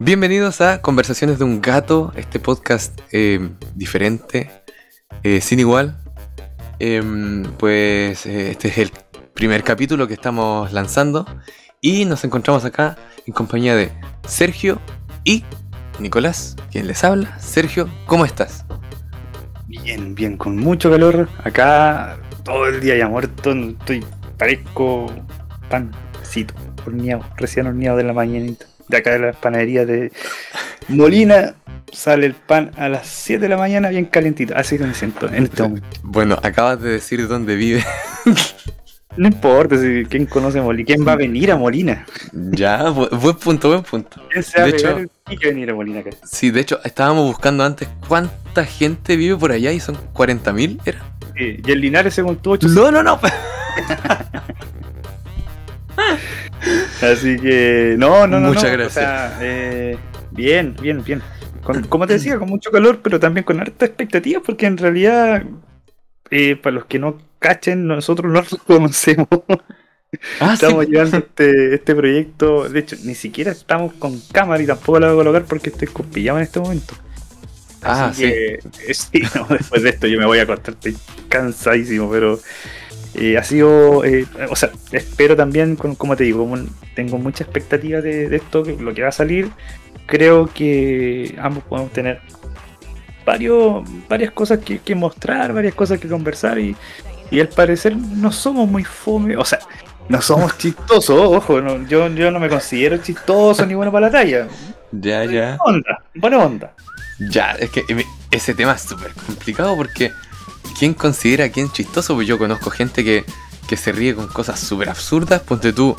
Bienvenidos a Conversaciones de un Gato, este podcast eh, diferente, eh, sin igual. Em, pues eh, este es el primer capítulo que estamos lanzando y nos encontramos acá en compañía de Sergio y Nicolás, quien les habla. Sergio, ¿cómo estás? Bien, bien, con mucho calor. Acá todo el día ya muerto. Estoy, parezco pancito, horneado, recién horneado de la mañanita. De acá de la panadería de Molina sale el pan a las 7 de la mañana bien calentito. Así que me siento en este momento. Bueno, acabas de decir dónde vive. No importa si, quién conoce a Molina. ¿Quién va a venir a Molina? ya, bu- buen punto, buen punto. ¿Quién se va a De hecho- pique a venir a Molina acá? Sí, de hecho, estábamos buscando antes cuánta gente vive por allá y son 40.000, ¿era? Sí, y el Linares según tú, 800. No, no, no. Así que, no, no, no. Muchas no, gracias. O sea, eh, bien, bien, bien. Con- como te decía, con mucho calor, pero también con harta expectativa, porque en realidad, eh, para los que no cachen, nosotros no lo conocemos. Ah, sí. Estamos llevando este, este proyecto. De hecho, ni siquiera estamos con cámara y tampoco la voy a colocar porque estoy con pijama en este momento. Ah, Así que, eh, sí, no, después de esto yo me voy a acostar, estoy cansadísimo, pero eh, ha sido, eh, o sea, espero también, con- como te digo, un- tengo mucha expectativa de, de esto, que lo que va a salir. Creo que ambos podemos tener varios, varias cosas que, que mostrar, varias cosas que conversar y, y al parecer no somos muy fome, o sea, no somos chistosos, ojo, no, yo, yo no me considero chistoso ni bueno para la talla. Ya, ya. Buena onda, buena onda. Ya, es que eh, ese tema es súper complicado porque ¿quién considera a quién chistoso? Pues yo conozco gente que, que se ríe con cosas súper absurdas. Ponte tú,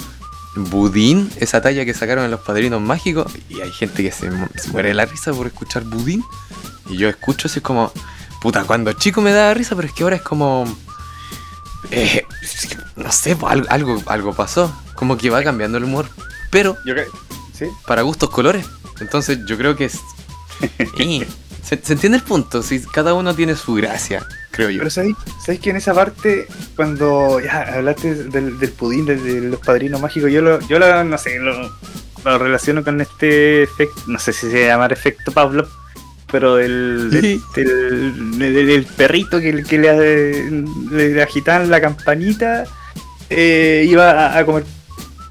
Budín, esa talla que sacaron en los padrinos mágicos. Y hay gente que se, mu- se muere de la risa por escuchar Budín. Y yo escucho así como, puta, cuando chico me daba risa, pero es que ahora es como. eh, no sé, pues, algo, algo, algo pasó. Como que va cambiando el humor. Pero ¿Sí? para gustos colores. Entonces yo creo que es... Eh, ¿Se, se entiende el punto? Si cada uno tiene su gracia, creo yo. Pero ¿sabéis, sabéis que en esa parte, cuando ya hablaste del, del pudín, de, de los padrinos mágicos, yo lo, yo lo, no sé, lo, lo relaciono con este efecto, no sé si se llama efecto Pablo, pero el, Sí. el, el- el- el perrito que, que le, le agitaban la campanita eh, iba a, a comer.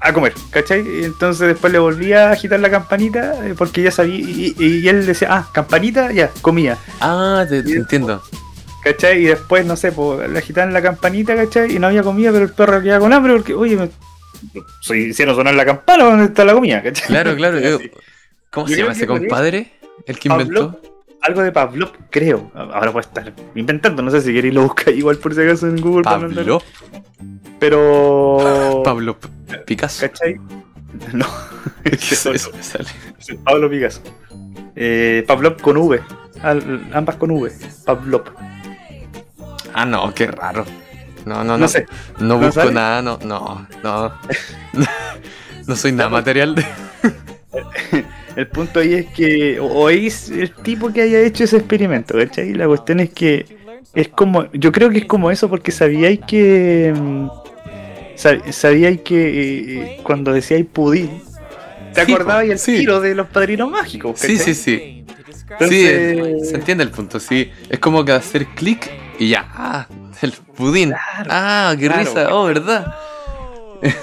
A comer, ¿cachai? Y entonces después le volvía a agitar la campanita eh, porque ya sabía. Y, y- y él decía, ah, campanita, ya, comía. Ah, te, te entiendo. ¿Cachai? Y después, no sé, pues, le agitaban la campanita, ¿cachai? Y no había comida, pero el perro quedaba con hambre porque, oye, me... soy, hicieron sonar la campana, ¿dónde está la comida? ¿cachai? Claro, claro. yo-. ¿Cómo Yo se llama ese compadre? El que inventó. Pavlov, algo de Pavlov, creo. Ahora puede estar inventando, no sé si queréis lo buscáis igual por si acaso en Google. Pablo. Pero... Pablo P- Picasso. ¿Cachai? No. Eso, eso me sale. Es Pablo Picasso. Eh, Pavlov con V. Al- ambas con V. Pavlov. Ah, no, qué raro. No, no, no. No sé. No ¿No busco nada, no, no, no. no soy nada material de. El punto ahí es que o, es el tipo que haya hecho ese experimento, ¿cachai? La cuestión es que es como, yo creo que es como eso porque sabíais que mm, sab- sabíais que eh, cuando decíais pudín, te Sí, acordabas po, el sí. tiro de los padrinos mágicos, Sí, sí, sí. Entonces- Sí, se entiende el punto, sí. Es como que hacer clic Y ya, ah, el pudín. Claro, ah, qué claro. risa, oh, ¿verdad?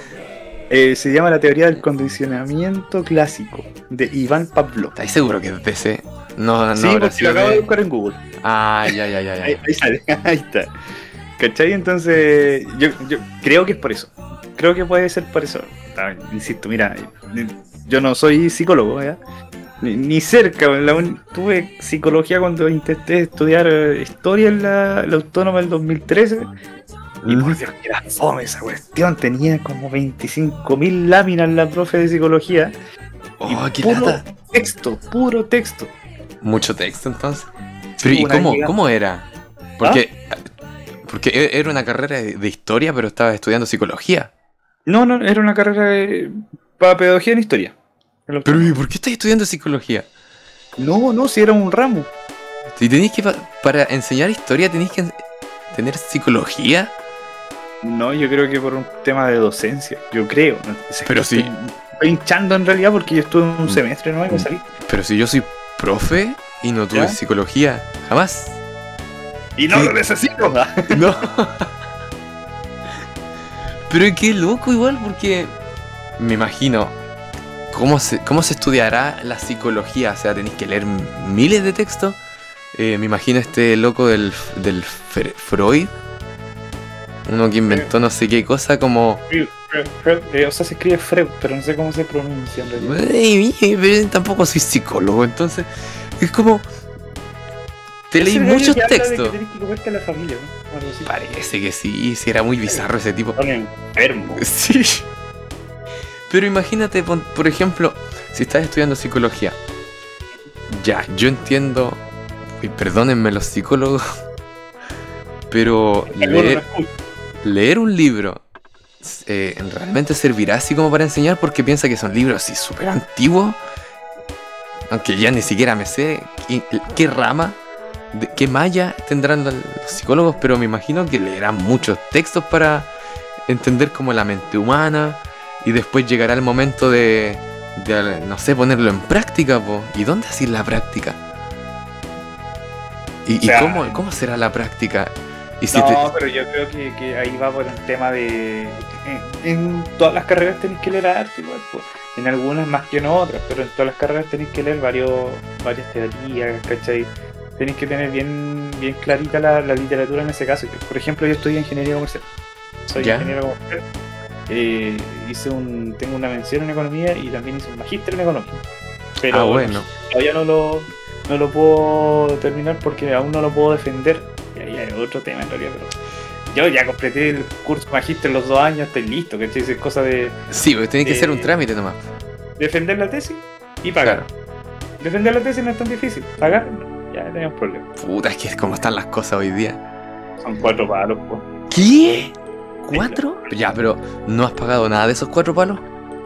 Eh, se llama la teoría del condicionamiento clásico de Iván Pavlov. ¿Estás seguro que es ese? No, no, sí, porque lo acabo de- de buscar en Google. Ah, ya, ya, ya, ya. Ahí, ahí sale, ahí está. ¿Cachai? Entonces, yo, yo creo que es por eso. Creo que puede ser por eso. Ah, insisto, mira, yo no soy psicólogo, ¿ya? Ni, ni cerca. la un- tuve psicología cuando intenté estudiar eh, historia en la, la autónoma del 2013. Y por Dios, que era fome esa cuestión. Tenía como 25.000 láminas la profe de psicología. Oh, qué puro lata. texto, puro texto. Mucho texto entonces. Pero ¿y cómo, era? Porque, porque e- era una carrera de, historia, pero estaba estudiando psicología. No, no, era una carrera de- para pedagogía en historia. Pero ¿y por qué estás estudiando psicología? No, no, si era un ramo. Si tenéis que, pa- para enseñar historia, tenéis que en- tener psicología. No, yo creo que por un tema de docencia. Yo creo. Pero sí. Estoy, estoy hinchando en realidad porque yo estuve un Mm. semestre, ¿no? Y me salí. Pero si yo soy profe y no tuve ¿Ya? psicología, jamás. Y no Sí. lo necesito. No. Pero qué loco igual, porque me imagino cómo se, cómo se estudiará la psicología. O sea, tenéis que leer miles de textos. Eh, me imagino este loco del, del Fre- Freud. Uno que inventó no sé qué cosa como... Eh, o sea, se escribe Freud, pero no sé cómo se pronuncia en realidad. "Ey, mi- pero tampoco soy psicólogo, entonces es como... Te leí muchos que textos. Parece que sí, sí, era muy bizarro ese tipo. Son enfermos. Sí. Pero imagínate, por ejemplo, si estás estudiando psicología. Ya, yo entiendo. Y perdónenme los psicólogos. Pero leer, leer un libro eh, realmente servirá así como para enseñar porque piensa que son libros así súper antiguos. Aunque ya ni siquiera me sé qué, qué rama, de, qué malla tendrán los psicólogos, pero me imagino que leerán muchos textos para entender como la mente humana y después llegará el momento de, de, no sé, ponerlo en práctica, po. ¿Y dónde hacer la práctica? ¿Y, y O sea, cómo, cómo será la práctica? Y si no, te- pero yo creo que, que ahí va por un tema de. En, en todas las carreras tenéis que leer arte, igual, pues. En algunas más que en otras, pero en todas las carreras tenéis que leer varios, varias teorías, ¿cachai? Tenéis que tener bien, bien clarita la, la literatura en ese caso. Por ejemplo, yo estudié ingeniería comercial. Soy Ya. ingeniero comercial. Eh, hice un, tengo una mención en economía y también hice un magíster en economía. Pero ah, bueno. todavía no lo, no lo puedo terminar porque aún no lo puedo defender. Y ahí hay otro tema en realidad, pero yo ya completé el curso magíster los dos años, estoy listo, ¿cachai? Es cosa de Sí, porque tiene que ser un trámite nomás. defender la tesis y pagar. Claro. Defender la tesis no es tan difícil, pagar, ya tenemos problemas. Puta, es que es como están las cosas hoy día. Son cuatro palos, pues. ¿Qué? ¿Cuatro? Ya, pero ¿no has pagado nada de esos cuatro palos?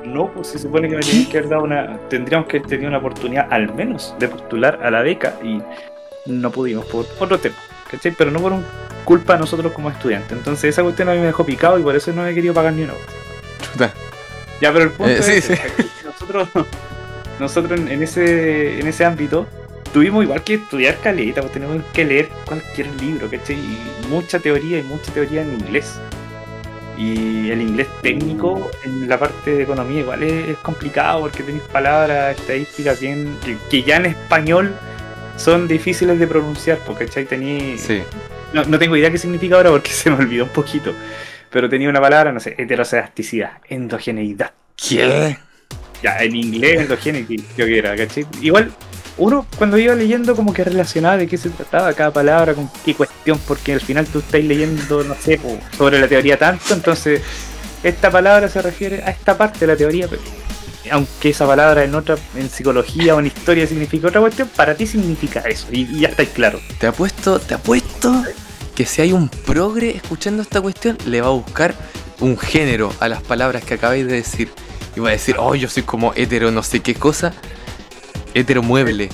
No, pues se supone que me que haber dado una. Tendríamos que tener una oportunidad al menos de postular a la beca y no pudimos por otro tema, ¿cachai? Pero no por un culpa de nosotros como estudiantes. Entonces esa cuestión a mí me dejó picado y por eso no he querido pagar ni una. Chuta. Ya, pero el punto Eh, es sí, que nosotros, nosotros en ese, en ese ámbito tuvimos igual que estudiar caleta, pues tenemos que leer cualquier libro, ¿cachai? Y mucha teoría y mucha teoría en inglés. Y el inglés técnico en la parte de economía igual es, es complicado porque tenéis palabras, estadísticas bien que, que ya en español son difíciles de pronunciar, porque ¿cachai? Tení, Sí. no, no tengo idea qué significa ahora porque se me olvidó un poquito. Pero tenía una palabra, no sé, heterosedasticidad, endogeneidad. ¿Qué? Ya, en inglés, endogeneity, creo que era, ¿cachai? Igual, uno cuando iba leyendo como que relacionaba de qué se trataba cada palabra, con qué cuestión, porque al final tú estás leyendo, no sé, sobre la teoría tanto, entonces esta palabra se refiere a esta parte de la teoría, pero aunque esa palabra en otra, en psicología o en historia significa otra cuestión, para ti significa eso, y, y ya estáis claro. Te apuesto, te apuesto que si hay un progre escuchando esta cuestión, le va a buscar un género a las palabras que acabáis de decir. Y va a decir, oh, yo soy como hetero no sé qué cosa. Hetero mueble.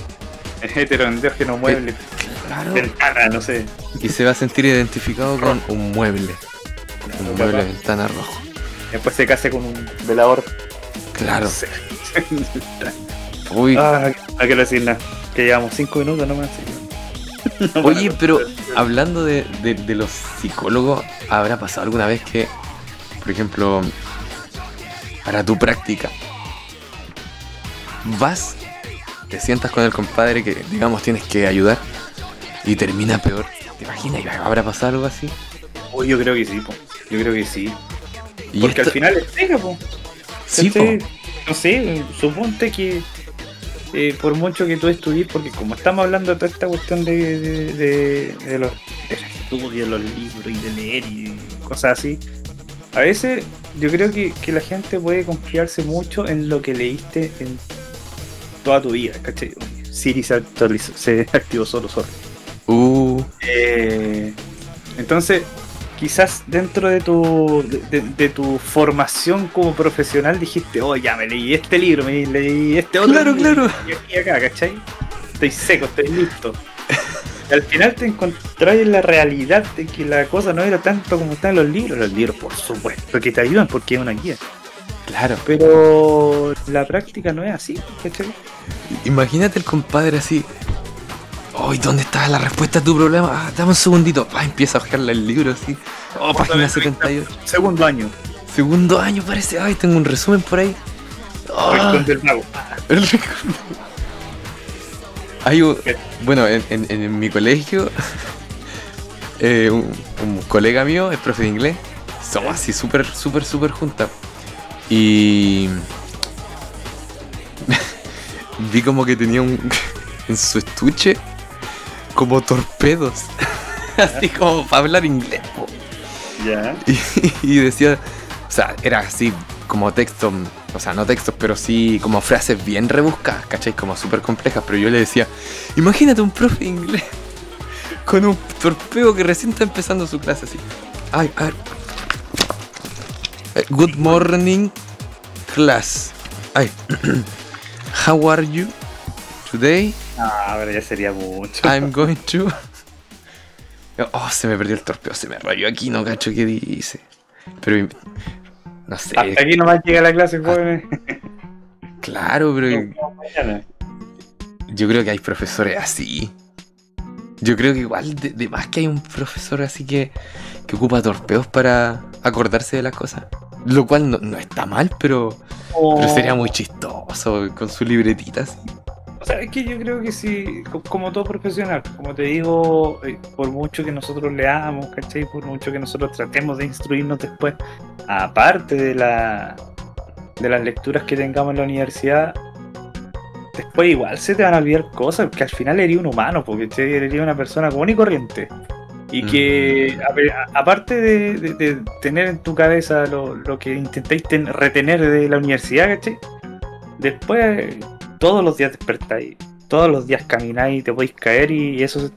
Heteroendógeno mueble, Claro. ventana, no sé. Y se va a sentir identificado con un mueble. Un mueble de ventana rojo. Después se case con un velador. Claro. No. Uy, Ah, no quiero decir nada. Que llevamos 5 minutos nomás. sí. Oye, pero hablando de, de- de los psicólogos, ¿habrá pasado alguna vez que, por ejemplo, para tu práctica, vas, te sientas con el compadre que, digamos, tienes que ayudar y termina peor? ¿Te imaginas? ¿Habrá pasado algo así? Uy, yo creo que sí, po. Yo creo que sí. Y Porque al final es pega, po. Sí. No sé, suponte que eh, por mucho que tú estudies, porque como estamos hablando de toda esta cuestión de, de, de- de los del estudio, los libros y de leer y cosas así, a veces yo creo que, que la gente puede confiarse mucho en lo que leíste en toda tu vida, ¿cachai? Siri se, actualizó, se activó solo, solo. Uh, Eh, entonces, quizás dentro de tu, de, tu formación como profesional dijiste, oh, ya me leí este libro, me leí este otro. Claro, libro, claro. Y aquí acá, ¿cachai? Estoy seco, estoy listo. Y al final te encontrás en la realidad de que la cosa no era tanto como están los libros. Los libros, por supuesto, que te ayudan porque es una guía. Claro. Pero la práctica no es así, ¿cachai? Imagínate el compadre así. Uy, ¿dónde está la respuesta a tu problema? Ah, dame un segundito. Ah, empieza a bajarle el libro así. Oh, página 78. Segundo año, Segundo año parece. Ay, tengo un resumen por ahí. Ah, Rincón del Mago. el. Hay un- bueno, en, en- en mi colegio, eh, un, un colega mío es profe de inglés. Somos así súper, súper, súper juntas. Y vi como que tenía un en su estuche como torpedos. así como para hablar inglés. Ya. Y, y decía, o sea, era así como texto, o sea, no textos, pero sí como frases bien rebuscadas, ¿cachai? Como súper complejas, pero yo le decía, imagínate un profe de inglés con un torpeo que recién está empezando su clase así. Ay, a ver. Good morning, class. Ay. How are you? Today Ah, pero ya sería mucho. I'm going to. Oh, se me perdió el torpeo, se me rayó aquí, no cacho qué dice. Pero. No sé, Hasta aquí nomás llega la clase, jóvenes. claro, pero yo creo que hay profesores así. Yo creo que igual, de, de más que hay un profesor así que, que ocupa torpeos para acordarse de las cosas. Lo cual no, no está mal, pero, pero sería muy chistoso con su libretita así. O sea, es que yo creo que sí, co- como todo profesional, como te digo, eh, por mucho que nosotros leamos, ¿cachai? Por mucho que nosotros tratemos de instruirnos después, aparte de, la, de las lecturas que tengamos en la universidad, después igual se te van a olvidar cosas, que al final eres un humano, porque eres una persona común y corriente. Y que, a ver, a- aparte de, de- de tener en tu cabeza lo, lo que intentáis ten- retener de la universidad, ¿cachai? Después, todos los días despertáis, todos los días camináis y te podéis caer y eso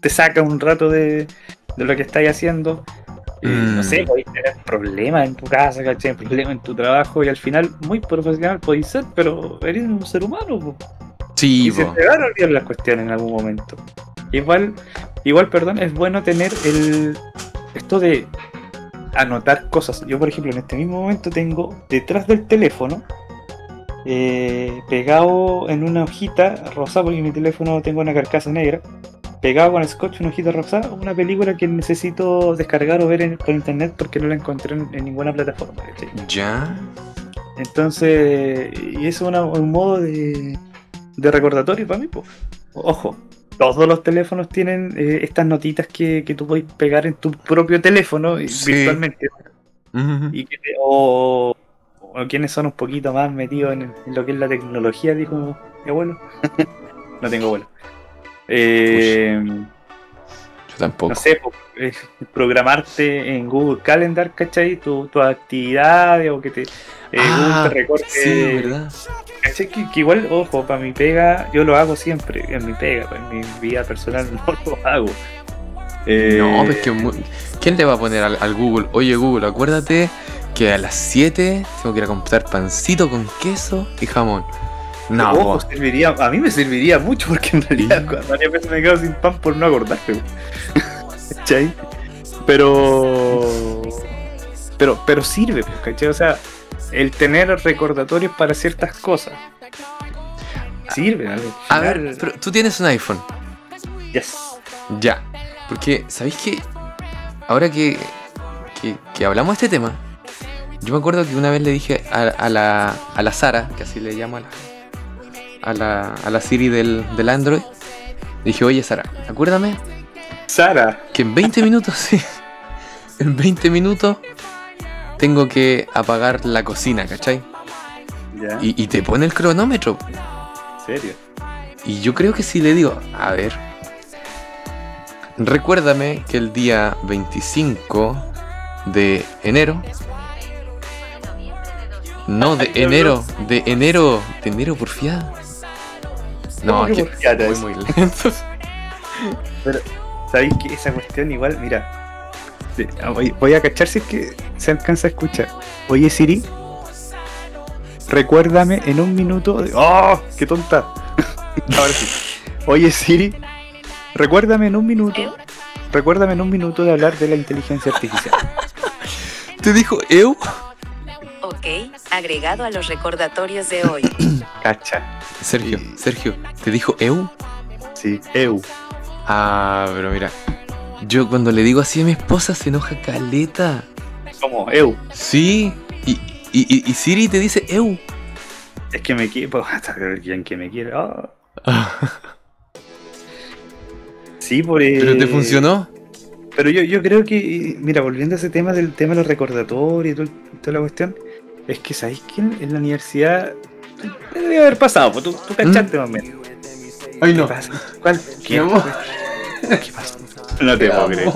te saca un rato de, de lo que estáis haciendo. Mm. No sé, podéis tener problemas en tu casa, ¿cachai? Problemas en tu trabajo y al final, muy profesional podéis ser, pero eres un ser humano. po. Sí, Y se te van a olvidar las cuestiones en algún momento. Igual, igual, perdón, es bueno tener el esto de anotar cosas. Yo, por ejemplo, en este mismo momento tengo detrás del teléfono, eh, pegado en una hojita rosada, porque en mi teléfono tengo una carcasa negra, pegado con scotch una hojita rosada, una película que necesito descargar o ver en- por internet porque no la encontré en, en ninguna plataforma. Ya. Entonces, y eso es un modo de, de recordatorio para mí. po. Ojo, todos los teléfonos tienen eh, estas notitas que, que tú puedes pegar en tu propio teléfono eh, Sí. virtualmente. Y que te- o, o quienes son un poquito más metidos en, en lo que es la tecnología, dijo mi abuelo. no tengo abuelo. Eh, tampoco. no sé, programarte en Google Calendar, ¿cachai? Tu- Tus actividades o que te, eh, Ah, Google te recorte. Sí, ¿verdad? ¿Cachai? Que, que igual, ojo, para mi pega, yo lo hago siempre. En mi pega, pa' en mi vida personal no lo hago. Eh, No, pues que ¿quién le va a poner al, al Google? Oye Google, acuérdate que a las 7 tengo que ir a comprar pancito con queso y jamón. No, ojo, serviría, a mí me serviría mucho porque en realidad varias veces me quedo sin pan por no acordarme. ¿Cachai? Pero. Pero, pero sirve, pues, ¿cachai? O sea, el tener recordatorios para ciertas cosas. Sirve, a final- ver, pero tú tienes un iPhone. Yes. Ya. Porque, ¿sabéis qué? Ahora que, que, que hablamos de este tema, yo me acuerdo que una vez le dije a, a la, a la Sara, que así le llamo a la, a la, a la Siri del, del Android, dije, oye Sara, acuérdame Sara. que en 20 minutos, sí, en 20 minutos tengo que apagar la cocina, ¿cachai? Y, y te pone el cronómetro. ¿En serio? Y yo creo que si le digo, a ver, recuérdame que el día 25 de enero, no, de enero, de enero, de enero por fiada. No, ¿Cómo que es? muy lento. ¿Sabéis que esa cuestión igual, mira, ah, voy, voy a cachar si es que se alcanza a escuchar. Oye Siri, recuérdame en un minuto. de- ¡Oh! ¡Qué tonta! Ahora sí. Oye Siri, recuérdame en un minuto. Recuérdame en un minuto de hablar de la inteligencia artificial. Te dijo Eu. Ok, agregado a los recordatorios de hoy. Cacha. Sergio, Sí. Sergio, te dijo Eu. Sí, eu. Ah, pero mira, yo cuando le digo así a mi esposa se enoja caleta. Como eu. Sí, y, y, y- y Siri te dice Eu. Es que me quiere. Hasta alguien que me quiere. ah. Sí, por Pero te eh, funcionó. Pero yo, yo creo que, mira, volviendo a ese tema del tema de los recordatorios y todo toda la cuestión, es que sabéis que en, en la universidad te debe haber pasado, pues tú, tú cachaste más o menos. Ay, ¿Qué pasa? ¿Cuál? ¿Qué, amor. ¿Qué pasa? No te puedo creer.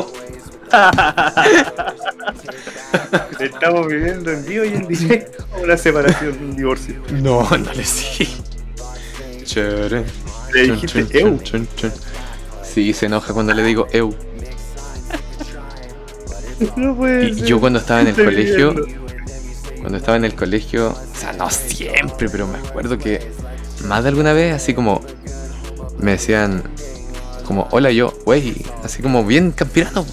Estamos viviendo en vivo y en directo una separación, un divorcio. No, no le sí. Charan, Le dijiste chun, eu. chun, chun, chun. Sí, se enoja cuando le digo Eu. No puede Y ser. yo cuando estaba en el Estoy colegio. Cuando estaba en el colegio, o sea, no siempre, pero me acuerdo que más de alguna vez, así como me decían, como, hola yo, güey, así como bien campirano,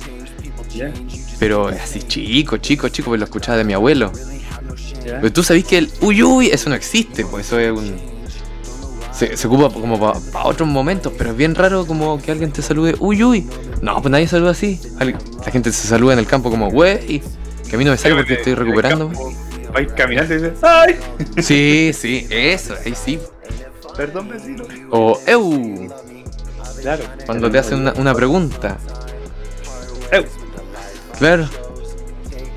pero así chico, chico, chico, pues lo escuchaba de mi abuelo. Pero tú sabés que el uy uy, eso no existe, pues eso es un. Se, se ocupa como para otros momentos, pero es bien raro como que alguien te salude uy uy. No, pues nadie saluda así. La gente se saluda en el campo como wey, que a mí no me sale porque estoy recuperando. Vais caminando y dices, ¡ay! Sí, sí, eso, ahí sí. Perdón, vecino. O eu, Claro. cuando te hacen una, una pregunta. Eu. Claro.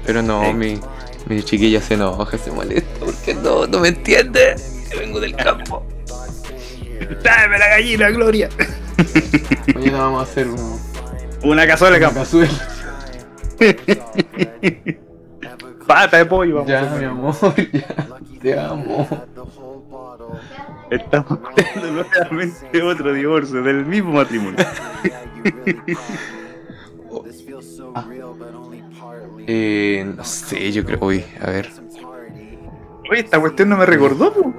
Pero no, Eh. mi, mi chiquilla se enoja, se molesta porque no, no me entiende. Que vengo del campo. ¡Dame la gallina, Gloria! Mañana vamos a hacer un, Una cazuela de campo. cazuela. Pata de pollo, vamos. Ya, mi amor, ya. Te amo. Estamos viendo nuevamente otro divorcio del mismo matrimonio. Eh, no sé, yo creo. Uy, a ver. Oye, esta cuestión no me recordó, po.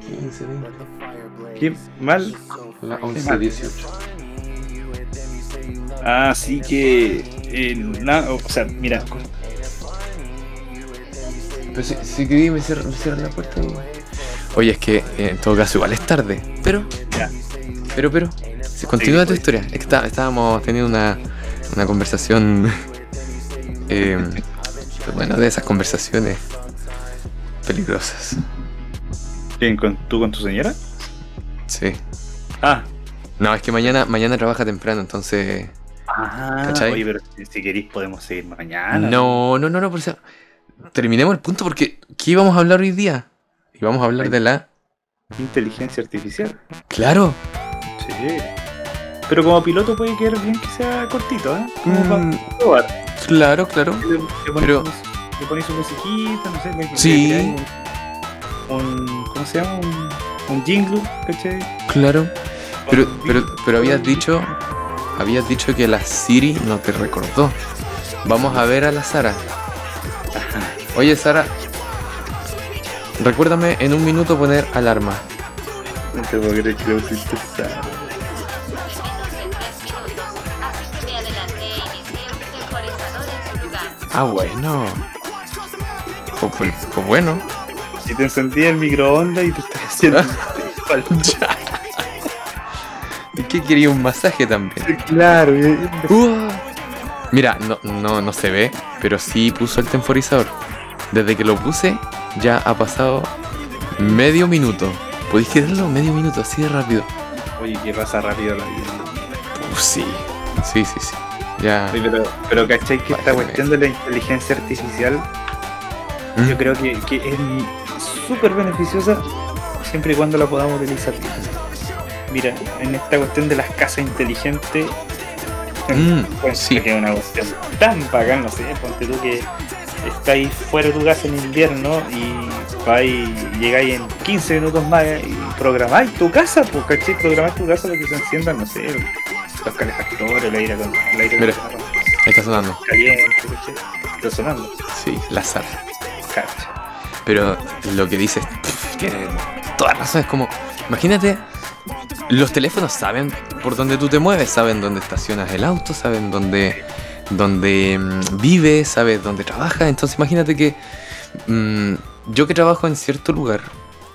15, 20, Qué mal. la 11, 18. Así que. eh, na- o sea, mira. Pero si, si quería me cierran, la puerta. y- Oye, es que eh, en todo caso igual es tarde. Pero, Ya. pero, pero. Si continúa tu historia. Es que está- estábamos teniendo una, una conversación. eh, bueno, de esas conversaciones peligrosas. ¿Quién, con, ¿Tú con tu señora? Sí. Ah. No, es que mañana, mañana trabaja temprano, entonces. Ah, ¿Cachai? oye, pero si- si queréis podemos seguir mañana. No, no, no, no, por eso. Terminemos el punto porque ¿qué íbamos a hablar hoy día? Íbamos a hablar de la. Inteligencia artificial. Claro. Sí. Pero como piloto puede quedar bien que sea cortito, ¿eh? Como Mm. para probar. Claro, claro. Le, le pones Pero- le pones su musiquita, no sé, le, Sí. Un, un- ¿Cómo se llama? Un, un jingle, ¿cachai? Claro. Pero, pero, pero habías dicho. Habías dicho que la Siri no te recordó. Vamos a ver a la Sara. Oye, Sara. Recuérdame en un minuto poner alarma. No te puedo creer que lo pusiste esa- Ah, bueno. Pues, pues- pues bueno. Y te encendí el microondas y te estoy haciendo. igual. qué quería un masaje también? Claro, y- Uh. Mira, no, no, no se ve, pero sí puso el temporizador. Desde que lo puse, ya ha pasado medio minuto. ¿Podéis creerlo? Medio minuto, así de rápido. Oye, que pasa rápido la vida. Uf, sí, sí, sí, sí. Ya. Sí, pero, pero ¿cachai que esta cuestión de la inteligencia artificial ¿Mm? yo creo que, que es súper beneficiosa siempre y cuando la podamos utilizar. Mira, en esta cuestión de las casas inteligentes, Mm, pues, sí. que es una cuestión tan bacán, no sé, ponte tú que estáis fuera de tu casa en invierno y vais, llegáis en 15 minutos más y programáis tu casa, pues, ¿cachai? Programáis tu casa para que se enciendan, no sé, los calefactores, el aire, con, el aire Mira. acondicionado Está sonando. caliente, ¿cachai? Está sonando, Sí, la sal. cacha. Pero lo que dices tiene toda razón. Es como, imagínate, los teléfonos saben por dónde tú te mueves, saben dónde estacionas el auto, saben dónde, dónde mm, vives, sabes dónde trabajas. Entonces imagínate que mm, yo que trabajo en cierto lugar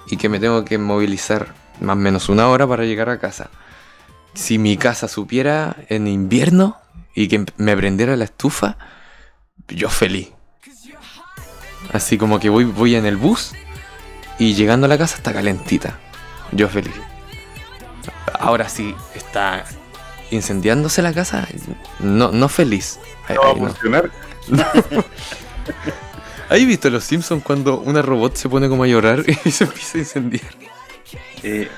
y que me tengo que movilizar más o menos una hora para llegar a casa. Si mi casa supiera en invierno y que me prendiera la estufa, yo feliz. Así como que voy, voy en el bus y llegando a la casa está calentita. Yo feliz. Ahora sí está incendiándose la casa, no, no feliz. Ay, No va a no. funcionar. ¿Has visto los Simpsons cuando una robot se pone como a llorar y se empieza a incendiar? Eh,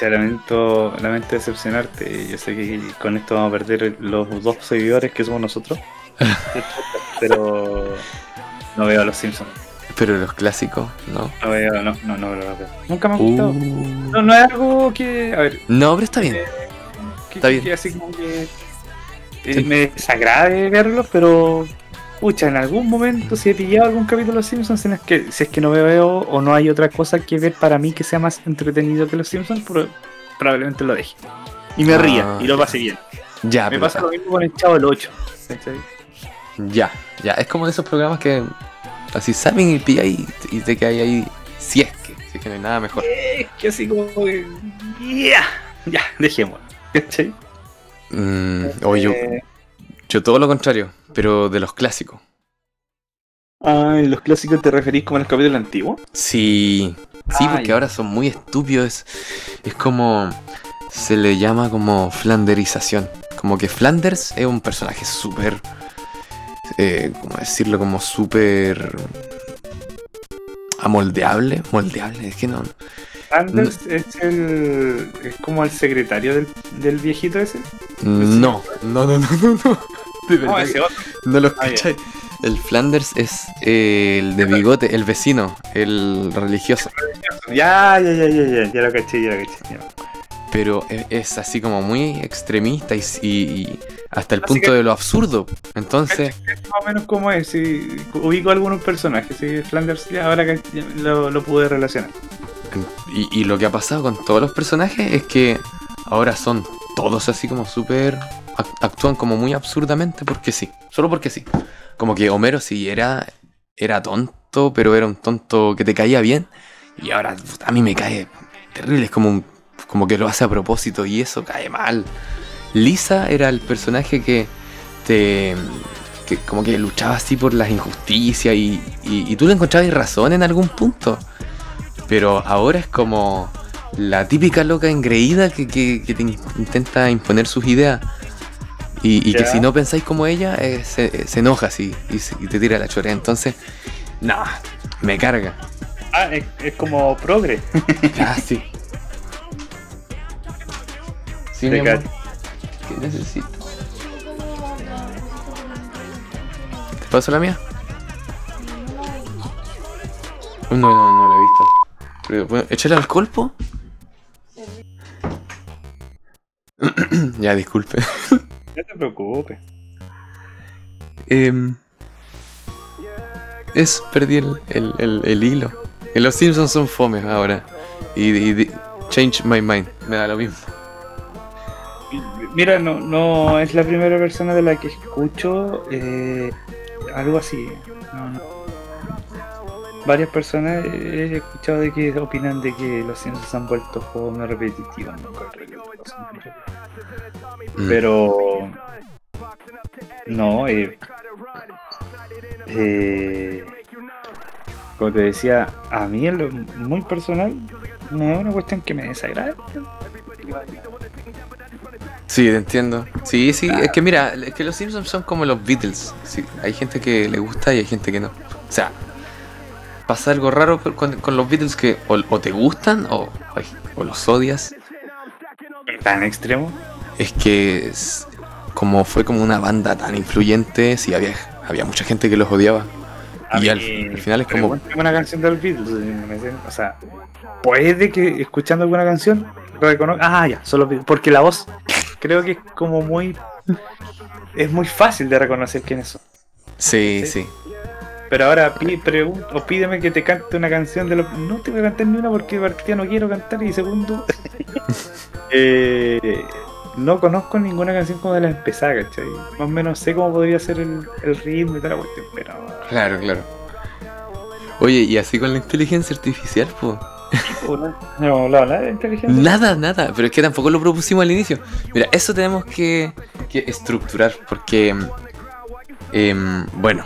lamento, lamento decepcionarte. Yo sé que con esto vamos a perder los dos seguidores que somos nosotros. Pero no veo a los Simpsons. Pero los clásicos, ¿no? No veo, no, no, no, no, veo. Nunca me han gustado. Uh. No, no es algo que. A ver, No, pero está bien. Que, Está bien. que así como que. eh, Sí. Me desagrade verlos, pero. Pucha, en algún momento si he pillado algún capítulo de los Simpsons, en que, si es que no veo o no hay otra cosa que ver para mí que sea más entretenido que los Simpsons, pro- probablemente lo deje. Y me Ah. ría y lo pase bien. Ya, Me pero- pasa lo mismo con el Chavo del 8. ¿cachai? ya, ya. Es como de esos programas que así saben y pilla y, y te quedas ahí. Si es que, si es que no hay nada mejor. Es que así como que. Ya, ya, dejémoslo. ¿Cachai? Mm, o yo, Eh, yo todo lo contrario, pero de los clásicos. Ah, ¿y los clásicos te referís como a los capítulos antiguos? Sí, sí, Ah, porque ya. ahora son muy estúpidos. Es, es como. Se le llama como flanderización. Como que Flanders es un personaje súper. Eh, ¿Cómo decirlo? Como súper. Amoldeable. Moldeable, es que no. Anders es el. es como el secretario del, del viejito ese. No, no, no, no, no. no. De No, verdad ese otro. no lo Ah, escucháis. El Flanders es eh, el de bigote, el vecino, el religioso. Ya, ya, ya, ya, ya, ya lo caché, ya lo caché. ya. pero e- es así como muy extremista y, y- y hasta el Así punto que- de lo absurdo. Entonces, Es más o menos como es, sí, ubico algunos personajes, sí, Flanders, ya ahora que lo, lo pude relacionar. Y, lo que ha pasado con todos los personajes es que ahora son todos así como súper... ac- actúan como muy absurdamente porque sí, solo porque sí. Como que Homero sí era, era tonto, pero era un tonto que te caía bien. Y ahora a mí me cae terrible, es como, un- como que lo hace a propósito y eso cae mal. Lisa era el personaje que te... Como que luchaba así por las injusticias y, y, y tú le encontrabas razón en algún punto. Pero ahora es como la típica loca engreída que, que- que te in- intenta imponer sus ideas. Y, y que si no pensáis como ella, eh, se, se enoja así y, se- y te tira la chorea. Entonces, no, me carga. Ah, es, es como progre. Ah, sí. Sí, mi amor. ¿Qué necesito? ¿Te paso la mía? No, no, no la he visto. Pero, bueno, ¿Échale alcohol, po? ya, disculpe. No te preocupes. Em, es, perdí el, el, el- el hilo. Los Simpsons son fomes ahora. Y, y- y- change my mind. Me da lo mismo. Mira, no, no es la primera persona de la que escucho eh, algo así. No, no. Varias personas he escuchado de que opinan de que los Simpsons se han vuelto juegos muy repetitivos. Mm. Pero no, eh, eh, como te decía, a mí en lo muy personal no es una cuestión que me desagrade. Sí, te entiendo. Sí, sí, es que mira, es que los Simpsons son como los Beatles. Sí, hay gente que le gusta y hay gente que no. O sea, pasa algo raro con, con los Beatles que o, o te gustan o, ay, o los odias. Tan extremo. Es que es- como fue como una banda tan influyente, sí, había, había mucha gente que los odiaba. A Y al, al final es como... una canción de los Beatles. eh, O sea, puede que escuchando alguna canción reconozca. Ah, ya, son los Beatles. Porque la voz creo que es como muy. Es muy fácil de reconocer quiénes son. Sí, sí. Pero ahora pi- pregun- o pídeme que te cante una canción de los. No te voy a cantar ni una porque partida no quiero cantar. Y segundo, eh, no conozco ninguna canción como de la empezada, ¿cachai? Más o menos sé cómo podría ser el, el ritmo y toda la cuestión, pero. Claro, claro. Oye, y así con la inteligencia artificial, pues. No hablado nada de inteligencia. Nada, nada, pero es que tampoco lo propusimos al inicio. Mira, eso tenemos que, que estructurar porque, em, bueno,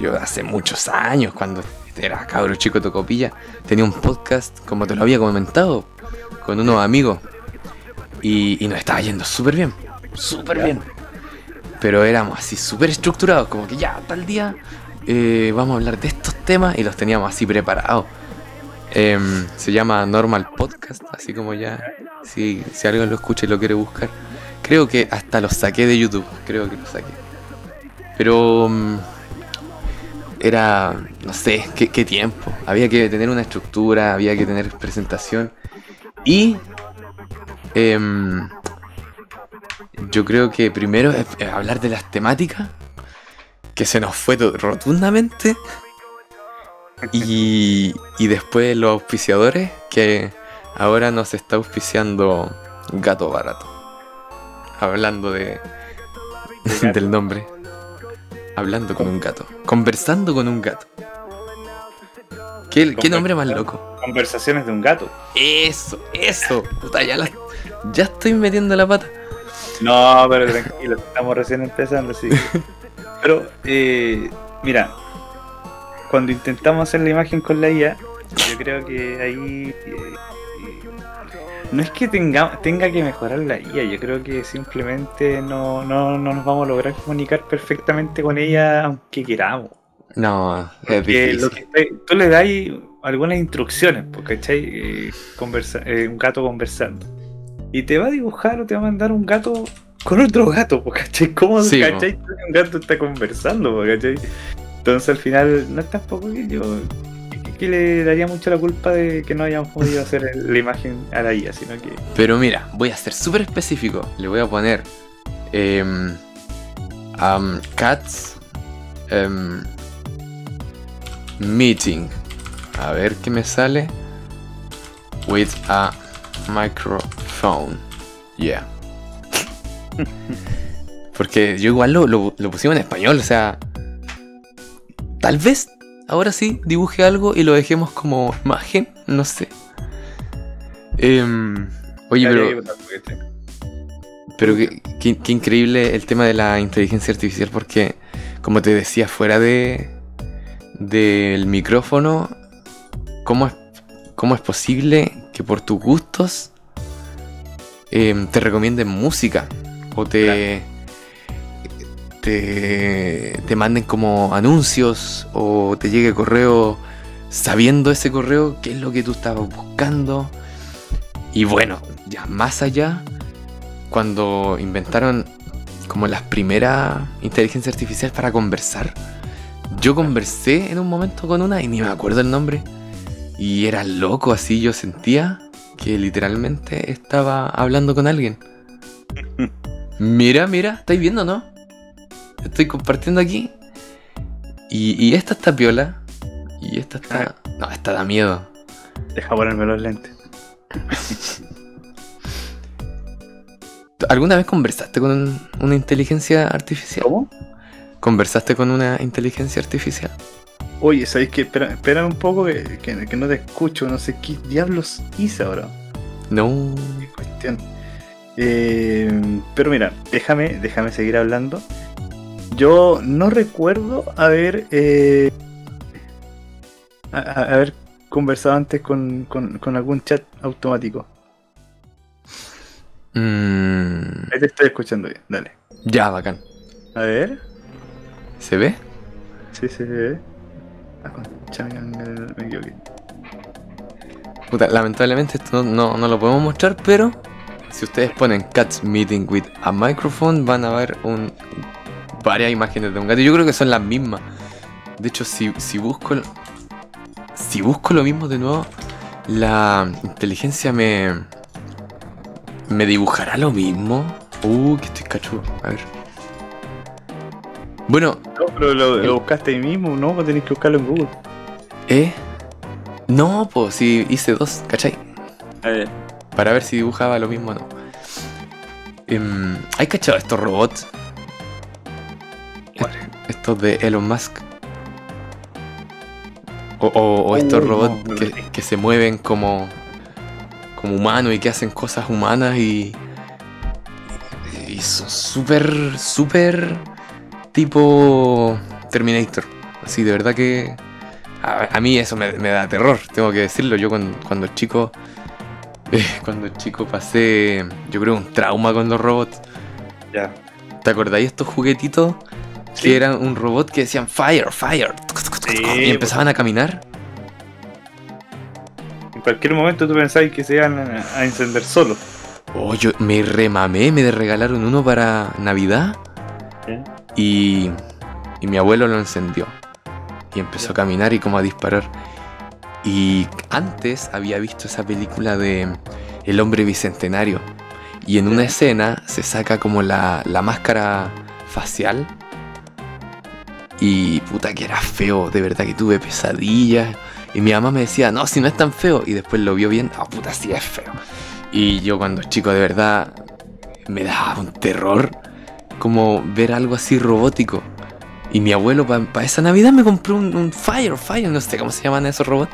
yo hace muchos años, cuando era cabro chico Tocopilla, tenía un podcast, como te lo había comentado, con unos amigos y, nos estaba yendo súper bien, súper bien. Pero éramos así súper estructurados, como que ya, tal día eh, vamos a hablar de estos temas y los teníamos así preparados. Em, se llama Normal Podcast, así como ya. Si, si alguien lo escucha y lo quiere buscar. Creo que hasta los saqué de YouTube. Creo que los saqué. Pero. Era. No sé, ¿qué, qué tiempo. Había que tener una estructura, había que tener presentación. Y. em, yo creo que primero es- hablar de las temáticas. Que se nos fue rotundamente. Y, y después los auspiciadores, que ahora nos está auspiciando Gato Barato. Hablando de, gato. del nombre. Hablando con un gato. Conversando con un gato. ¿Qué, qué nombre más loco? Conversaciones de un gato. Eso, eso. Puta, ya, la- ya estoy metiendo la pata. No, pero tranquilo, estamos recién empezando, sí. Pero, eh, mira, cuando intentamos hacer la imagen con la IA, yo creo que ahí eh, eh, no es que tenga, tenga que mejorar la IA, yo creo que simplemente no, no, no nos vamos a lograr comunicar perfectamente con ella aunque queramos. No, es lo difícil. que tú le das algunas instrucciones, porque ¿cachai? Eh, conversa, eh, un gato conversando. Y te va a dibujar o te va a mandar un gato con otro gato, pues, ¿cachai? ¿Cómo Sí, ¿cachai? un gato está conversando, pues, ¿cachai? Entonces al final no es tampoco que yo que- le daría mucho la culpa de que no hayamos podido hacer la imagen a la IA, sino que Pero mira, voy a ser súper específico. Le voy a poner em, um, cats em, meeting. A ver qué me sale. With a microphone. Yeah. Porque yo igual lo, lo, lo pusimos en español, o sea. Tal vez ahora sí dibuje algo y lo dejemos como imagen, no sé. Em, oye, pero. Pero qué, qué- qué increíble el tema de la inteligencia artificial porque, como te decía, fuera de del micrófono, ¿cómo es, cómo es posible que por tus gustos em, te recomienden música? O te, te, te manden como anuncios o te llegue correo sabiendo ese correo qué es lo que tú estabas buscando. Y bueno, ya más allá, cuando inventaron como las primeras inteligencias artificiales para conversar, yo conversé en un momento con una y ni me acuerdo el nombre. Y era loco, así yo sentía que literalmente estaba hablando con alguien. Mira, mira, ¿estáis viendo, no? Estoy compartiendo aquí. Y, y esta está piola. Y esta está. No, esta da miedo. Deja ponerme los lentes. ¿Alguna vez conversaste con un- una inteligencia artificial? ¿Cómo? ¿Conversaste con una inteligencia artificial? Oye, ¿sabéis que espera, un poco que, que- que no te escucho? No sé qué diablos hice ahora. No. Qué cuestión. Eh, pero mira, déjame, déjame seguir hablando. Yo no recuerdo haber eh, a- a- haber conversado antes con, con- con algún chat automático. Mm, Ahí te estoy escuchando bien, dale. ya, bacán. A ver. ¿Se ve? Sí. Ah, concha, me, me- me equivoqué. Puta, lamentablemente esto no, no- no lo podemos mostrar, pero si ustedes ponen Cats Meeting with a Microphone van a ver un, varias imágenes de un gato. Yo creo que son las mismas. De hecho, si, si busco si busco lo mismo de nuevo, la inteligencia me me dibujará lo mismo. Uh, que estoy cachudo. A ver. Bueno, No, pero lo, lo buscaste ahí mismo, ¿no? Tenés que buscarlo en Google. ¿eh? No, pues si hice dos, ¿cachai? A ver. para ver si dibujaba lo mismo o no. Em, ¿Hay cachado estos robots? Estos de Elon Musk. O, o- o estos no, robots no que, que se mueven como, como humanos y que hacen cosas humanas y, y son súper, súper tipo Terminator. Así, de verdad que a, a mí eso me, me da terror, tengo que decirlo. Yo cuando, cuando chico eh, cuando chico pasé, yo creo, un trauma con los robots. Ya. ¿Te acordáis estos juguetitos? Sí. Que eran un robot que decían fire, fire. Sí, y empezaban a caminar. En cualquier momento tú pensabas que se iban a, a encender solo. Oh, yo me remamé, me regalaron uno para Navidad. Y, y mi abuelo lo encendió. Y empezó a caminar y como a disparar. Y antes había visto esa película de El hombre bicentenario. Y en una escena se saca como la, la máscara facial. Y puta que era feo, de verdad que tuve pesadillas. Y mi mamá me decía, no, si no es tan feo. Y después lo vio bien, ah, puta, sí es feo. Y yo cuando chico de verdad me daba un terror como ver algo así robótico. Y mi abuelo para esa Navidad me compró un, un Fire, Fire, no sé cómo se llaman esos robots.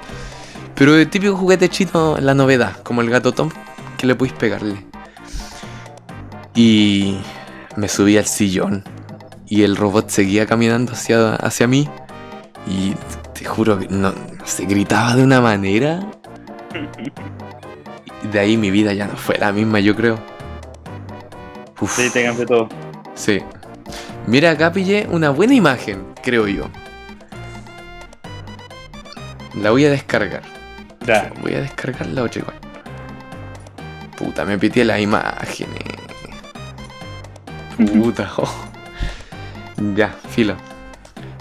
Pero el típico juguete chino, la novedad, como el gato Tom, que le podéis pegarle. Y me subí al sillón. Y el robot seguía caminando hacia, hacia mí. Y te juro que no, no sé, gritaba de una manera. Y de ahí mi vida ya no fue la misma, yo creo. Uf. Sí, te cambió todo. Sí. Mira, acá pillé una buena imagen, creo yo. La voy a descargar. Ya. Voy a descargar la otra igual. Puta, me pitié las imágenes. Puta, oh. Ya, filo.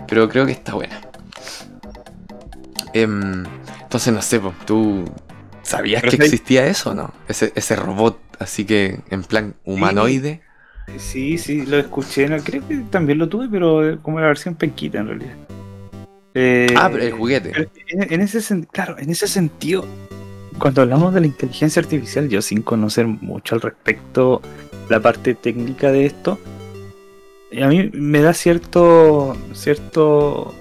Pero creo que está buena. Em, entonces, no sé, po, ¿tú sabías Pero que si hay- existía eso o no? Ese, ese robot así que en plan humanoide. Sí, sí, lo escuché. no, creo que también lo tuve, pero como la versión penquita en realidad. Eh, Ah, pero el juguete. pero en, en ese sen- claro, en ese sentido, cuando hablamos de la inteligencia artificial, yo sin conocer mucho al respecto, la parte técnica de esto, a mí me da cierto, cierto,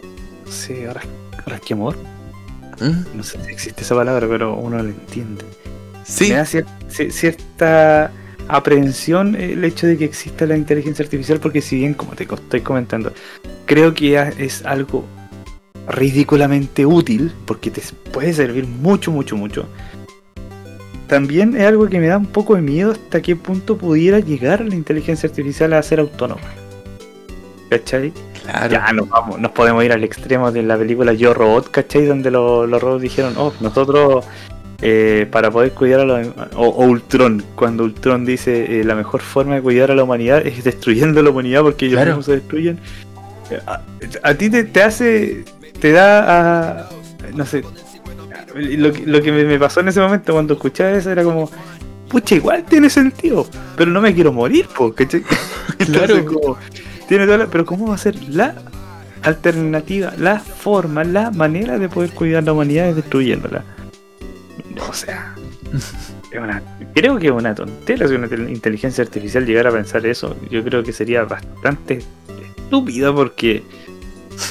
no sé, ras- rasquemor. ¿Mm? No sé si existe esa palabra, pero uno lo entiende. Sí, Me da cier- ci- cierta aprehensión el hecho de que exista la inteligencia artificial, porque si bien, como te estoy comentando, creo que es algo ridículamente útil, porque te puede servir mucho, mucho, mucho. También es algo que me da un poco de miedo hasta qué punto pudiera llegar la inteligencia artificial a ser autónoma. ¿Cachai? claro. Ya nos, vamos, nos podemos ir al extremo de la película Yo Robot, ¿cachai? Donde lo- los robots dijeron, oh, nosotros eh, para poder cuidar a los... O, o Ultron, cuando Ultron dice eh, la mejor forma de cuidar a la humanidad es destruyendo la humanidad porque ellos Claro. mismos se destruyen. A, a ti te, te hace... te da a... no sé... Lo, que- lo que me, pasó en ese momento cuando escuchaba eso era como... Pucha, igual tiene sentido, pero no me quiero morir, po, ¿cachai? Entonces, Claro. como, tiene toda la- pero ¿cómo va a ser la alternativa, la forma, la manera de poder cuidar la humanidad es destruyéndola? O sea, es una- creo que es una tontera si una tel- inteligencia artificial llegara a pensar eso. Yo creo que sería bastante estúpido porque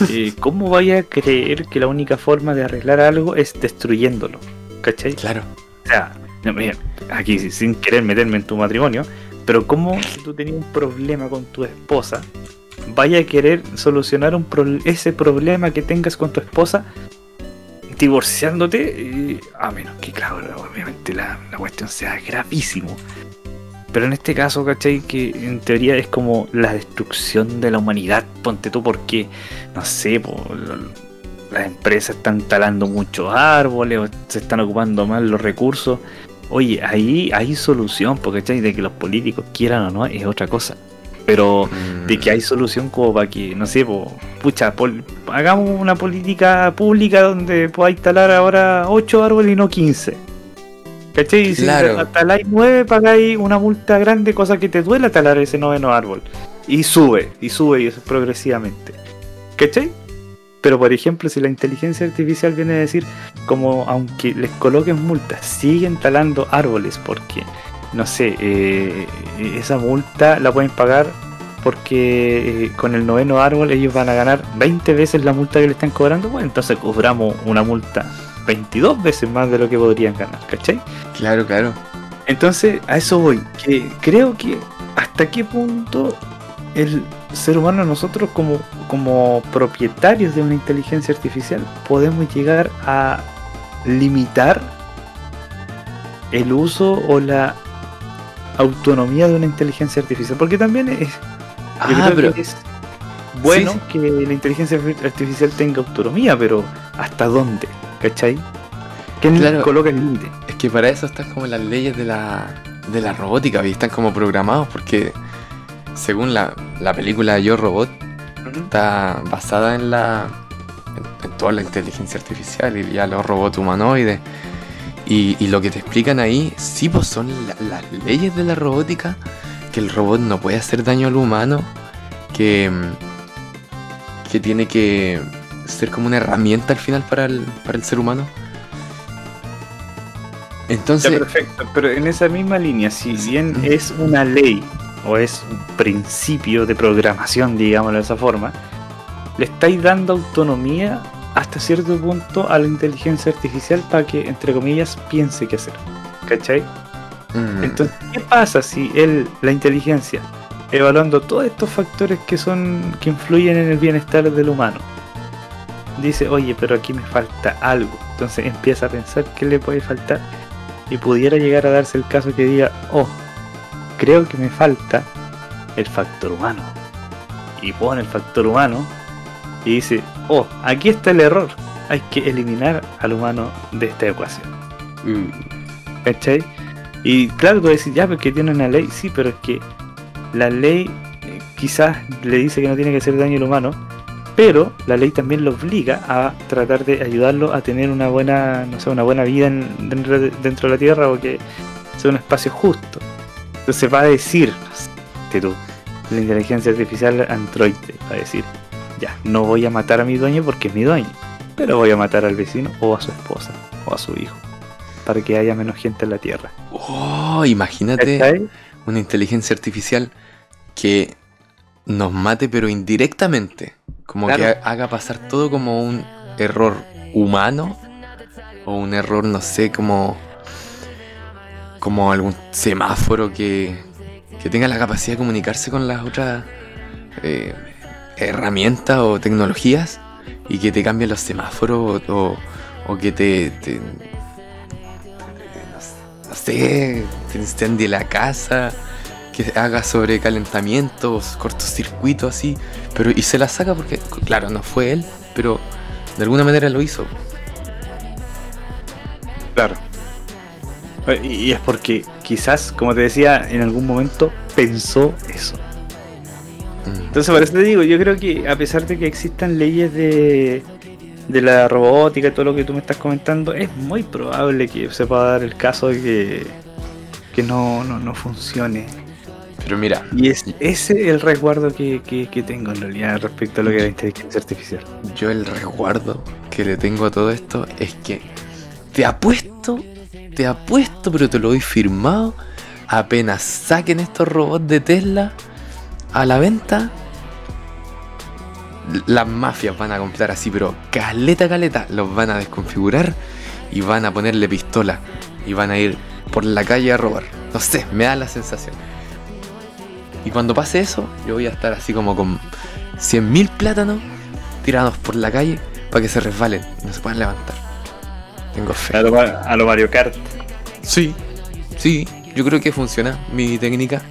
eh, ¿cómo vaya a creer que la única forma de arreglar algo es destruyéndolo? ¿Cachai? Claro. O sea, no, mira, aquí sin querer meterme en tu matrimonio, pero ¿cómo si tú tenías un problema con tu esposa, vaya a querer solucionar un pro- ese problema que tengas con tu esposa divorciándote? Y- a menos que, claro, obviamente la, cuestión sea gravísimo. Pero en este caso, ¿cachai? Que en teoría es como la destrucción de la humanidad, ponte tú, porque, no sé, las empresas están talando muchos árboles o se están ocupando mal los recursos. Oye, ahí hay solución, porque ¿cachai? de que los políticos quieran o no es otra cosa. Pero Mm, de que hay solución como para que, no sé, po, pucha, pol- hagamos una política pública donde podáis talar ahora 8 árboles y no 15. ¿Cachai? Y si Claro. taláis 9, pagáis una multa grande, cosa que te duela talar ese noveno árbol. Y sube, y sube, y eso progresivamente. ¿Cachai? Pero por ejemplo, si la inteligencia artificial viene a decir, como aunque les coloquen multas, siguen talando árboles porque, no sé, eh, esa multa la pueden pagar porque eh, con el noveno árbol ellos van a ganar 20 veces la multa que le están cobrando, bueno, entonces cobramos una multa 22 veces más de lo que podrían ganar, ¿cachai? Claro, claro. Entonces, a eso voy, que creo que hasta qué punto el ser humano, nosotros como, como propietarios de una inteligencia artificial, podemos llegar a limitar el uso o la autonomía de una inteligencia artificial. Porque también es, yo Ah, creo pero que es bueno Sí, que la inteligencia artificial tenga autonomía, pero ¿hasta dónde? ¿Cachai? ¿Quién Claro. coloca el límite? es que para eso están como las leyes de la, de la robótica, y están como programados porque según la, la película Yo Robot está basada en la en, en toda la inteligencia artificial y ya los robots humanoides y, y lo que te explican ahí sí pues son la- las leyes de la robótica que el robot no puede hacer daño al humano que que tiene que ser como una herramienta al final para el, para el ser humano. Entonces Ya, perfecto, pero en esa misma línea, si bien es una ley o es un principio de programación, digámoslo de esa forma, le estáis dando autonomía hasta cierto punto a la inteligencia artificial para que, entre comillas, piense qué hacer. ¿Cachai? mm, Entonces, ¿qué pasa si él, la inteligencia, evaluando todos estos factores que son que influyen en el bienestar del humano, dice, oye, pero aquí me falta algo. Entonces empieza a pensar qué le puede faltar y pudiera llegar a darse el caso que diga, oh, creo que me falta el factor humano. Y pone el factor humano y dice, oh, aquí está el error. Hay que eliminar al humano de esta ecuación. mm, ¿Cachai? Y claro, tú decís, ya, porque tiene una ley, sí, pero es que la ley eh, quizás le dice que no tiene que hacer daño al humano, pero la ley también lo obliga a tratar de ayudarlo a tener una buena, no sé, una buena vida en- dentro, de, dentro de la Tierra o que sea un espacio justo. Entonces va a decir, no sé, que tú, la inteligencia artificial Android va a decir, ya, no voy a matar a mi dueño porque es mi dueño, pero voy a matar al vecino o a su esposa o a su hijo para que haya menos gente en la Tierra. oh, imagínate una inteligencia artificial que nos mate pero indirectamente. Como Claro. que ha- haga pasar todo como un error humano o un error, no sé, como como algún semáforo que, que tenga la capacidad de comunicarse con las otras eh, herramientas o tecnologías y que te cambie los semáforos o, que te, te- no sé, te incendie la casa, que haga sobrecalentamientos, cortocircuitos así, pero y se la saca porque, claro, no fue él, pero de alguna manera lo hizo. Claro. Y es porque quizás, como te decía, en algún momento pensó eso. Entonces, por eso te digo, yo creo que a pesar de que existan leyes de, de la robótica y todo lo que tú me estás comentando, es muy probable que se pueda dar el caso de que, que no, no, no funcione. Pero mira, Y es ese el resguardo que, que, que tengo en realidad respecto a lo que es la inteligencia artificial. yo el resguardo que le tengo a todo esto es que te apuesto, te apuesto, pero te lo doy firmado. Apenas saquen estos robots de Tesla a la venta, las mafias van a comprar así, pero caleta, caleta, los van a desconfigurar y van a ponerle pistola y van a ir por la calle a robar. No sé, me da la sensación. Y cuando pase eso, yo voy a estar así como con 100.000 plátanos tirados por la calle para que se resbalen y no se puedan levantar. Tengo fe. A lo, a lo Mario Kart. Sí, sí, yo creo que funciona mi técnica.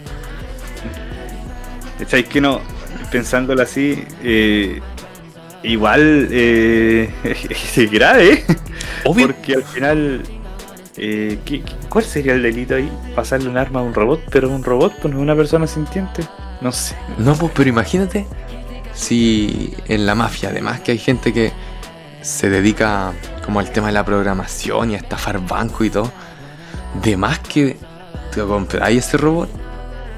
¿Sabes que no? Pensándolo así, eh, igual eh, es grave, ¿eh? Obvio. Porque al final, eh, ¿qué- qué- ¿cuál sería el delito ahí? Pasarle un arma a un robot, pero un robot, pues no es una persona sintiente. No sé. No, pues, pero imagínate si en la mafia, además que hay gente que se dedica como al tema de la programación y a estafar banco y todo, de más que te compráis ese robot,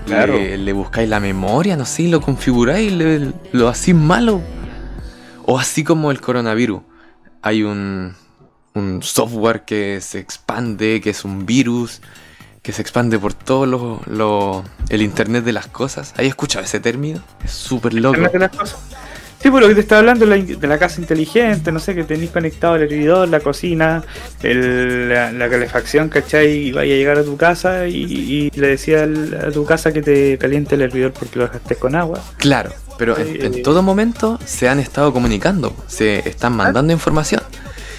Claro. le, le buscáis la memoria, no sé, y lo configuráis, le- lo hacéis malo. O así como el coronavirus, hay un, un software que se expande, que es un virus, que se expande por todo lo, lo- el internet de las cosas. ¿Has escuchado ese término? Es súper loco. Internet de las cosas. Sí, por lo que te estaba hablando de la, casa inteligente, no sé, que tenéis conectado el hervidor, la cocina, el- la, la calefacción, ¿cachai? Y vaya a llegar a tu casa y, y le decía a tu casa que te caliente el hervidor porque lo dejaste con agua. Claro, pero en, en todo momento se han estado comunicando, se están mandando información.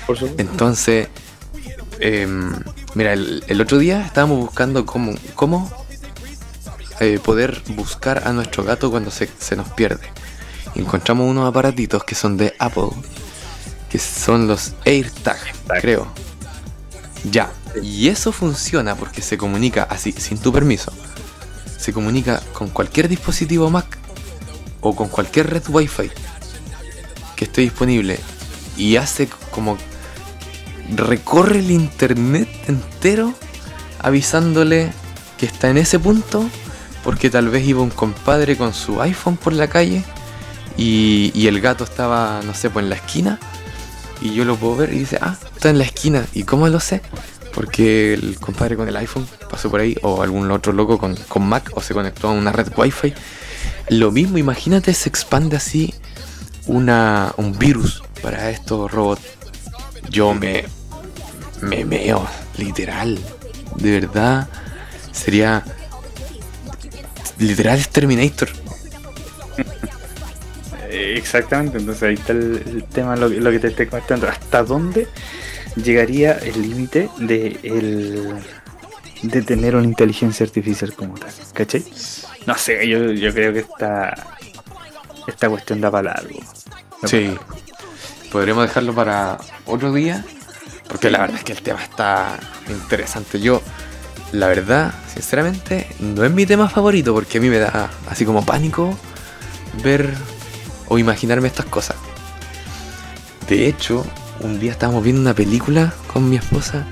Por supuesto. Entonces, em, mira, el, el otro día estábamos buscando cómo, cómo eh, poder buscar a nuestro gato cuando se, se nos pierde. Encontramos unos aparatitos que son de Apple, que son los AirTag, creo. Ya, y eso funciona porque se comunica así, sin tu permiso. Se comunica con cualquier dispositivo Mac o con cualquier red Wi-Fi que esté disponible y hace como recorre el internet entero avisándole que está en ese punto porque tal vez iba un compadre con su iPhone por la calle y, el gato estaba, no sé, pues en la esquina y yo lo puedo ver y dice, ah, está en la esquina. ¿Y cómo lo sé? Porque el compadre con el iPhone pasó por ahí o algún otro loco con, con Mac o se conectó a una red Wi-Fi. Lo mismo, imagínate, se expande así una, un virus para estos robots. Yo me, me meo, literal. De verdad, sería literal es Terminator. Eh, Exactamente, entonces ahí está el, el tema, lo, que- lo que te estoy comentando. ¿Hasta dónde llegaría el límite de, el, de tener una inteligencia artificial como tal? ¿Cachai? No sé, yo, yo creo que esta, esta cuestión da para largo. Da Sí. largo. Podremos dejarlo para otro día. Porque la verdad es que el tema está interesante. Yo, la verdad, sinceramente, no es mi tema favorito. Porque a mí me da así como pánico ver o imaginarme estas cosas. De hecho, un día estábamos viendo una película con mi esposa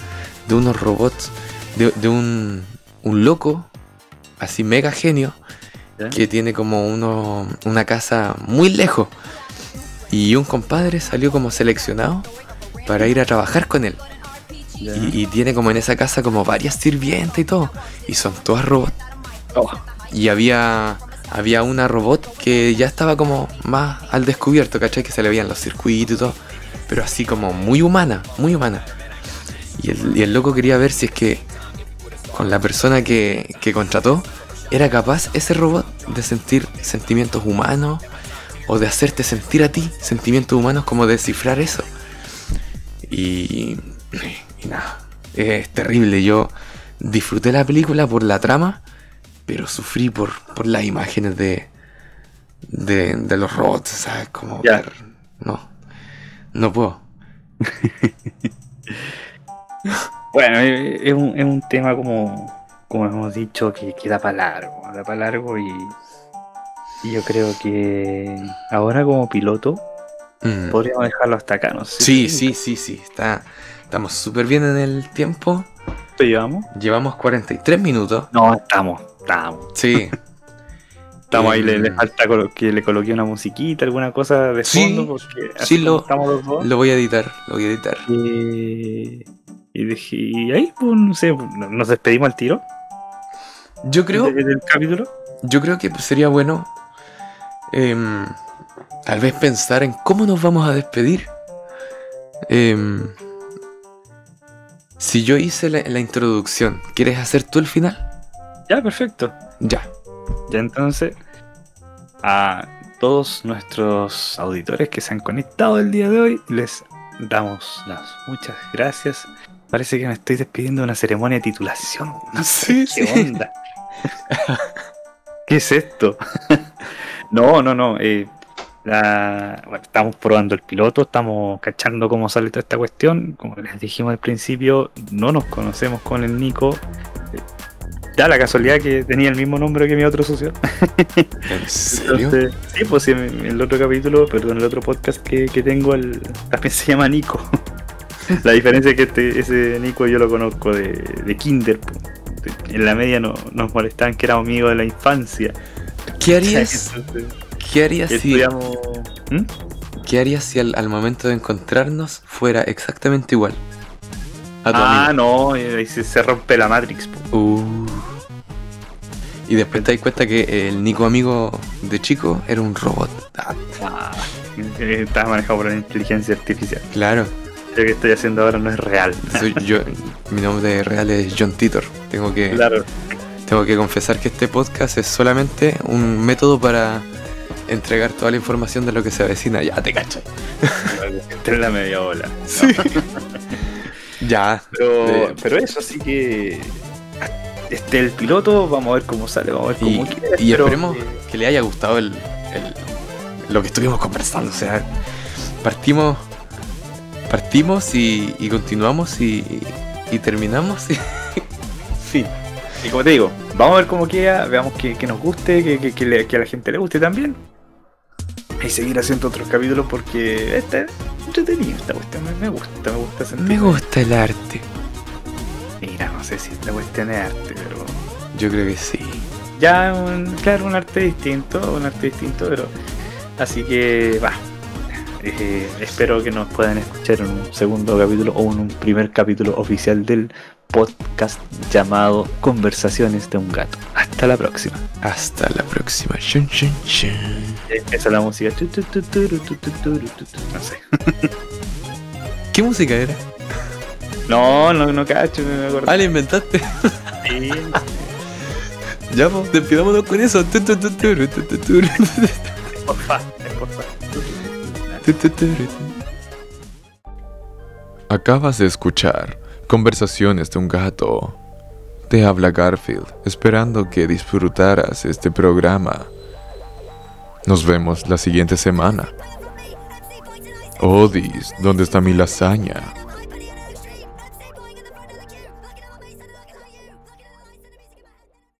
de unos robots, de, de un, un loco, así mega genio, que tiene como uno, una casa muy lejos. Y un compadre salió como seleccionado para ir a trabajar con él. Y tiene como en esa casa como varias sirvientas y todo. Y son todas robots. Oh, Y había, había una robot que ya estaba como más al descubierto, ¿cachai? Que se le veían los circuitos y todo. Pero así como muy humana, muy humana. Y el, y el loco quería ver si es que con la persona que, que contrató era capaz ese robot de sentir sentimientos humanos o de hacerte sentir a ti sentimientos humanos como descifrar eso. Y, y nada, es terrible. Yo disfruté la película por la trama, pero sufrí por, por las imágenes de, de, de los robots, ¿sabes? Como ver- no, no puedo. Bueno, eh, es un, es un tema como, como hemos dicho que, que da para largo, da para largo y, y yo creo que ahora como piloto Mm. podríamos dejarlo hasta acá, no sé. Sí, sí, sí, sí. Está, estamos súper bien en el tiempo. ¿Te llevamos? Llevamos 43 minutos. No, estamos, estamos. Sí. Estamos ahí, le, le falta que le coloque una musiquita, alguna cosa de Sí, fondo, porque sí, así lo- estamos los dos. Lo voy a editar, lo voy a editar. Y, y dije, y ahí, pues, no sé, nos despedimos al tiro Yo creo, de- del capítulo. yo creo que sería bueno em, tal vez pensar en cómo nos vamos a despedir. Em, si yo hice la, la introducción, ¿quieres hacer tú el final? Ya, perfecto. Ya. Ya entonces, a todos nuestros auditores que se han conectado el día de hoy, les damos las muchas gracias. Parece que me estoy despidiendo de una ceremonia de titulación. No sé Sí, qué sí. onda. ¿Qué es esto? no, no, no. eh, la- bueno, estamos probando el piloto, estamos cachando cómo sale toda esta cuestión. Como les dijimos al principio, no nos conocemos con el Nico. Eh, Da la casualidad que tenía el mismo nombre que mi otro socio. ¿En serio? Entonces, sí, pues sí, en el otro capítulo, perdón, el otro podcast que, que tengo, el, también se llama Nico. La diferencia es que este, ese Nico yo lo conozco de, de Kinder. En la media no, nos molestaban que éramos amigos de la infancia. ¿Qué harías, Entonces, ¿qué harías si. ¿Mm? ¿qué harías si al, al momento de encontrarnos fuera exactamente igual? A tu Ah, amigo. no, y ahí se, se rompe la Matrix. po. Uh. Y después te das cuenta que el Nico amigo de chico era un robot. Ah, eh, Estaba manejado por la inteligencia artificial. claro. Lo que estoy haciendo ahora no es real. Soy yo, mi nombre real es John Titor. Tengo que, Claro. tengo que confesar que este podcast es solamente un método para entregar toda la información de lo que se avecina. Ya te cacho. Entre la media ola. Ya. Pero, pero eso sí que. Este el piloto, vamos a ver cómo sale, vamos a ver Y, cómo queda. y pero esperemos que- que le haya gustado el, el- lo que estuvimos conversando. O sea, partimos, partimos y, y continuamos y, y terminamos. Y, fin. Y como te digo, vamos a ver cómo queda, veamos que, que nos guste, que, que- le- que a la gente le guste también. Y seguir haciendo otros capítulos porque este es entretenido, esta cuestión me gusta, me gusta sentir. Me gusta el arte. Mira, no sé si esta cuestión es arte, pero. Yo creo que sí. Ya, un, claro, un arte distinto, un arte distinto, pero. Así que, va. Eh, espero que nos puedan escuchar en un segundo capítulo o en un primer capítulo oficial del podcast llamado Conversaciones de un gato. Hasta la próxima. Hasta la próxima. Shun, shun, shun. Empieza la música. No sé. ¿Qué música era? No, no, no cacho, no me acuerdo. Ah, la inventaste. Sí, ya, pues, despidámonos con eso. Porfa, porfa. Acabas de escuchar Conversaciones de un gato. Te habla Garfield, esperando que disfrutaras este programa. Nos vemos la siguiente semana. Odis, ¿dónde está mi lasaña?